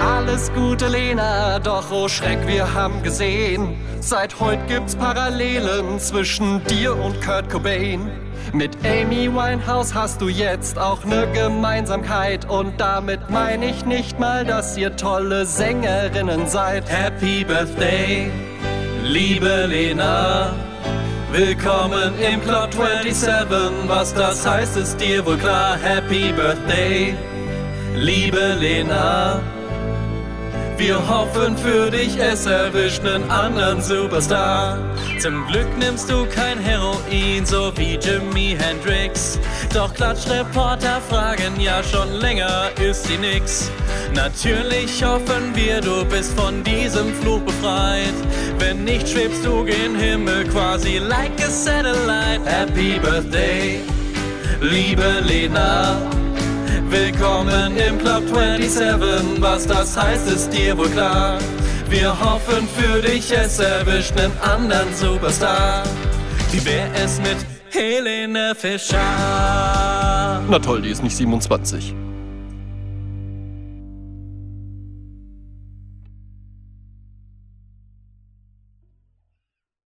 Alles Gute, Lena, doch oh Schreck, wir haben gesehen. Seit heute gibt's Parallelen zwischen dir und Kurt Cobain. Mit Amy Winehouse hast du jetzt auch ne Gemeinsamkeit und damit meine ich nicht mal, dass ihr tolle Sängerinnen seid. Happy Birthday, liebe Lena. Willkommen im Club 27, was das heißt, ist dir wohl klar. Happy Birthday, liebe Lena. Wir hoffen für dich, es erwischt einen anderen Superstar. Zum Glück nimmst du kein Heroin, so wie Jimi Hendrix. Doch Klatschreporter fragen ja schon länger, ist sie nix. Natürlich hoffen wir, du bist von diesem Fluch befreit. Wenn nicht, schwebst du gen Himmel quasi like a satellite. Happy Birthday, liebe Lena. Willkommen im Club 27, was das heißt, ist dir wohl klar. Wir hoffen für dich, es erwischt einen anderen Superstar. Wie wär es mit Helene Fischer? Na toll, die ist nicht 27.